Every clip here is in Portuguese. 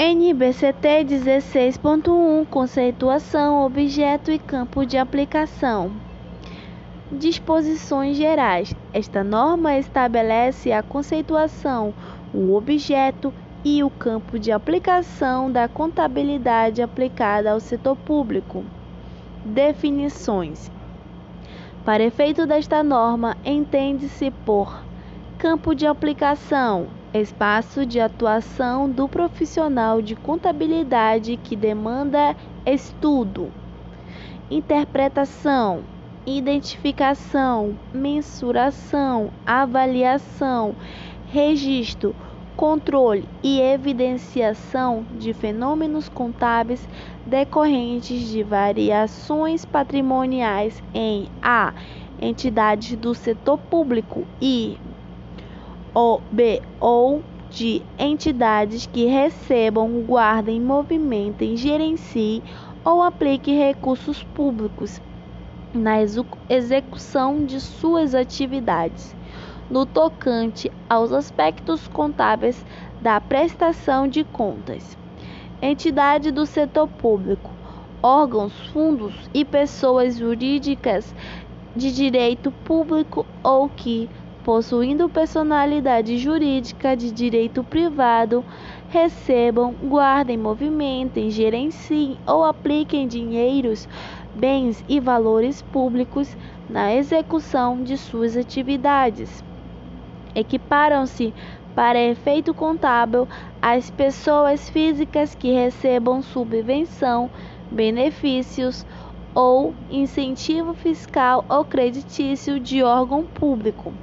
NBCT 16.1 Conceituação, objeto e campo de aplicação. Disposições gerais. Esta norma estabelece a conceituação, o objeto e o campo de aplicação da contabilidade aplicada ao setor público. Definições. Para efeito desta norma, entende-se por campo de aplicação espaço de atuação do profissional de contabilidade que demanda estudo, interpretação, identificação, mensuração, avaliação, registro, controle e evidenciação de fenômenos contábeis decorrentes de variações patrimoniais em a entidades do setor público e ou B ou de entidades que recebam, guardem, movimentem, gerenciem ou apliquem recursos públicos na execução de suas atividades, no tocante aos aspectos contábeis da prestação de contas. Entidade do setor público, órgãos, fundos e pessoas jurídicas de direito público ou que possuindo personalidade jurídica de direito privado, recebam, guardem, movimentem, gerenciem ou apliquem dinheiros, bens e valores públicos na execução de suas atividades. Equiparam-se para efeito contábil as pessoas físicas que recebam subvenção, benefícios ou incentivo fiscal ou creditício de órgão público.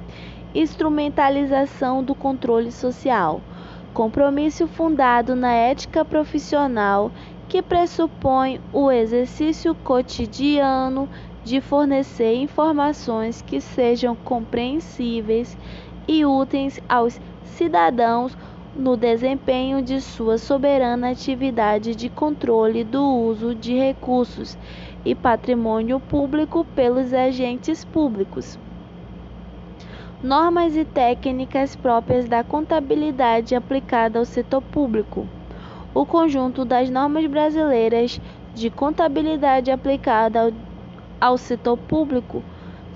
Instrumentalização do controle social, compromisso fundado na ética profissional que pressupõe o exercício cotidiano de fornecer informações que sejam compreensíveis e úteis aos cidadãos no desempenho de sua soberana atividade de controle do uso de recursos e patrimônio público pelos agentes públicos normas e técnicas próprias da contabilidade aplicada ao setor público. O conjunto das normas brasileiras de contabilidade aplicada ao, ao setor público,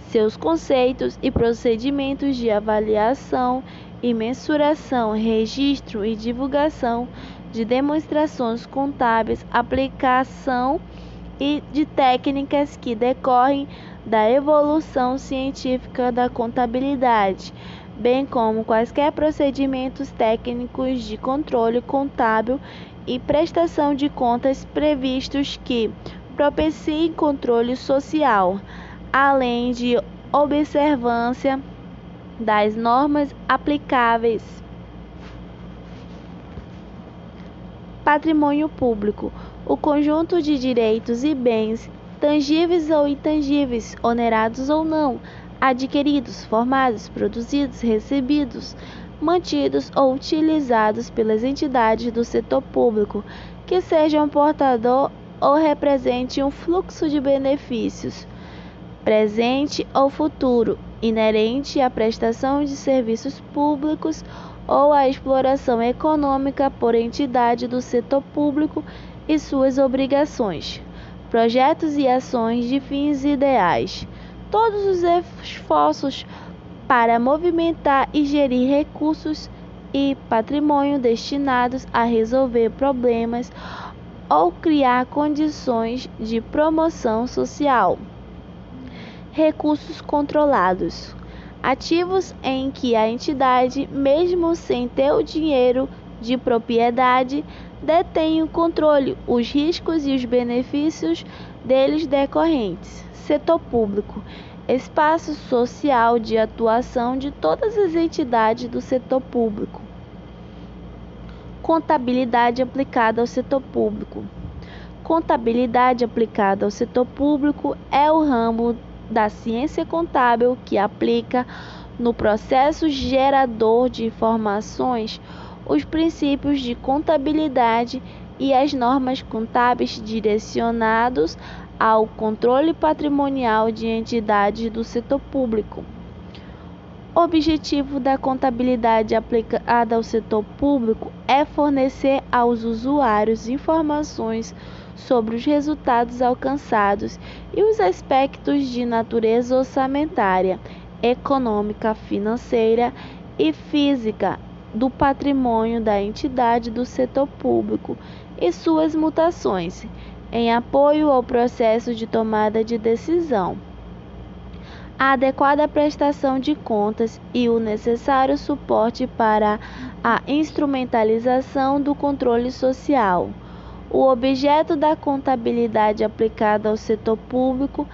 seus conceitos e procedimentos de avaliação e mensuração, registro e divulgação de demonstrações contábeis, aplicação e de técnicas que decorrem da evolução científica da contabilidade, bem como quaisquer procedimentos técnicos de controle contábil e prestação de contas previstos que propiciem controle social, além de observância das normas aplicáveis. Patrimônio público o conjunto de direitos e bens tangíveis ou intangíveis, onerados ou não, adquiridos, formados, produzidos, recebidos, mantidos ou utilizados pelas entidades do setor público que sejam portador ou represente um fluxo de benefícios, presente ou futuro, inerente à prestação de serviços públicos ou à exploração econômica por entidade do setor público e suas obrigações projetos e ações de fins ideais. Todos os esforços para movimentar e gerir recursos e patrimônio destinados a resolver problemas ou criar condições de promoção social. Recursos controlados. Ativos em que a entidade, mesmo sem ter o dinheiro de propriedade, detém o controle, os riscos e os benefícios deles decorrentes. Setor público espaço social de atuação de todas as entidades do setor público. Contabilidade aplicada ao setor público. Contabilidade aplicada ao setor público é o ramo da ciência contábil que aplica no processo gerador de informações os princípios de contabilidade e as normas contábeis direcionados ao controle patrimonial de entidades do setor público. O objetivo da contabilidade aplicada ao setor público é fornecer aos usuários informações sobre os resultados alcançados e os aspectos de natureza orçamentária, econômica, financeira e física do patrimônio da entidade do setor público e suas mutações, em apoio ao processo de tomada de decisão a adequada prestação de contas e o necessário suporte para a instrumentalização do controle social. O objeto da contabilidade aplicada ao setor público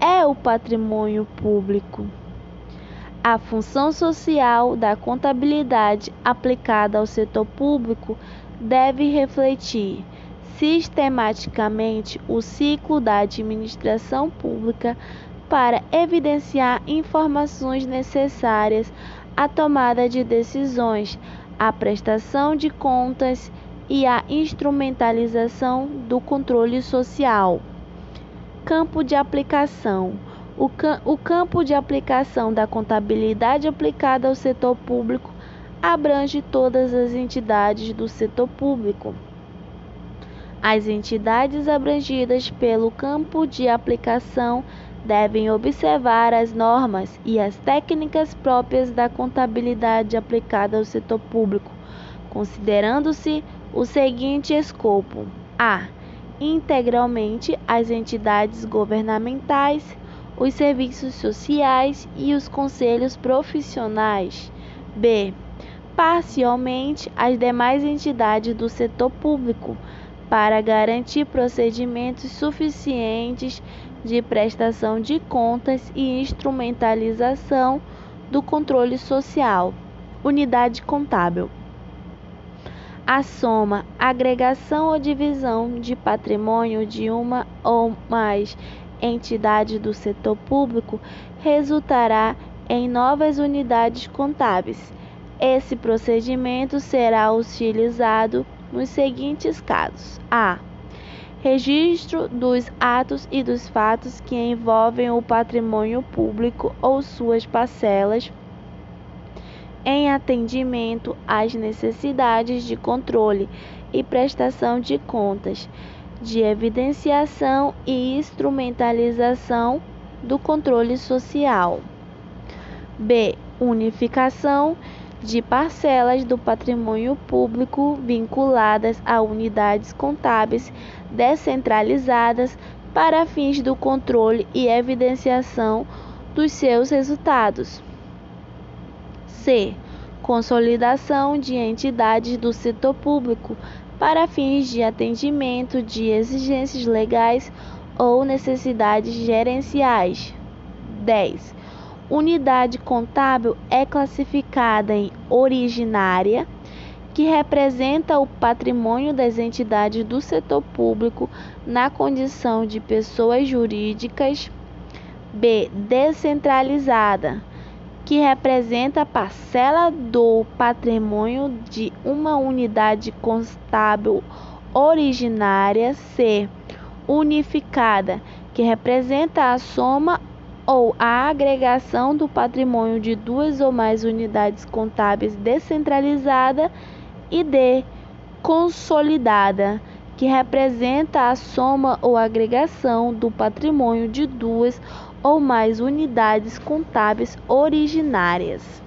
é o patrimônio público. A função social da contabilidade aplicada ao setor público deve refletir sistematicamente o ciclo da administração pública para evidenciar informações necessárias à tomada de decisões, à prestação de contas e à instrumentalização do controle social. Campo de aplicação: o, o campo de aplicação da contabilidade aplicada ao setor público abrange todas as entidades do setor público. As entidades abrangidas pelo campo de aplicação devem observar as normas e as técnicas próprias da contabilidade aplicada ao setor público, considerando-se o seguinte escopo: a. integralmente as entidades governamentais, os serviços sociais e os conselhos profissionais. b. parcialmente as demais entidades do setor público, para garantir procedimentos suficientes de prestação de contas e instrumentalização do controle social. Unidade contábil. A soma, agregação ou divisão de patrimônio de uma ou mais entidades do setor público resultará em novas unidades contábeis. Esse procedimento será utilizado nos seguintes casos: a. Registro dos atos e dos fatos que envolvem o patrimônio público ou suas parcelas, em atendimento às necessidades de controle e prestação de contas, de evidenciação e instrumentalização do controle social. B. Unificação de parcelas do patrimônio público vinculadas a unidades contábeis descentralizadas para fins do controle e evidenciação dos seus resultados. C. Consolidação de entidades do setor público para fins de atendimento de exigências legais ou necessidades gerenciais. 10 Unidade contábil é classificada em originária, que representa o patrimônio das entidades do setor público na condição de pessoas jurídicas. B. Descentralizada, que representa a parcela do patrimônio de uma unidade contábil originária. C. Unificada, que representa a soma ou a agregação do patrimônio de duas ou mais unidades contábeis descentralizada e D consolidada, que representa a soma ou agregação do patrimônio de duas ou mais unidades contábeis originárias.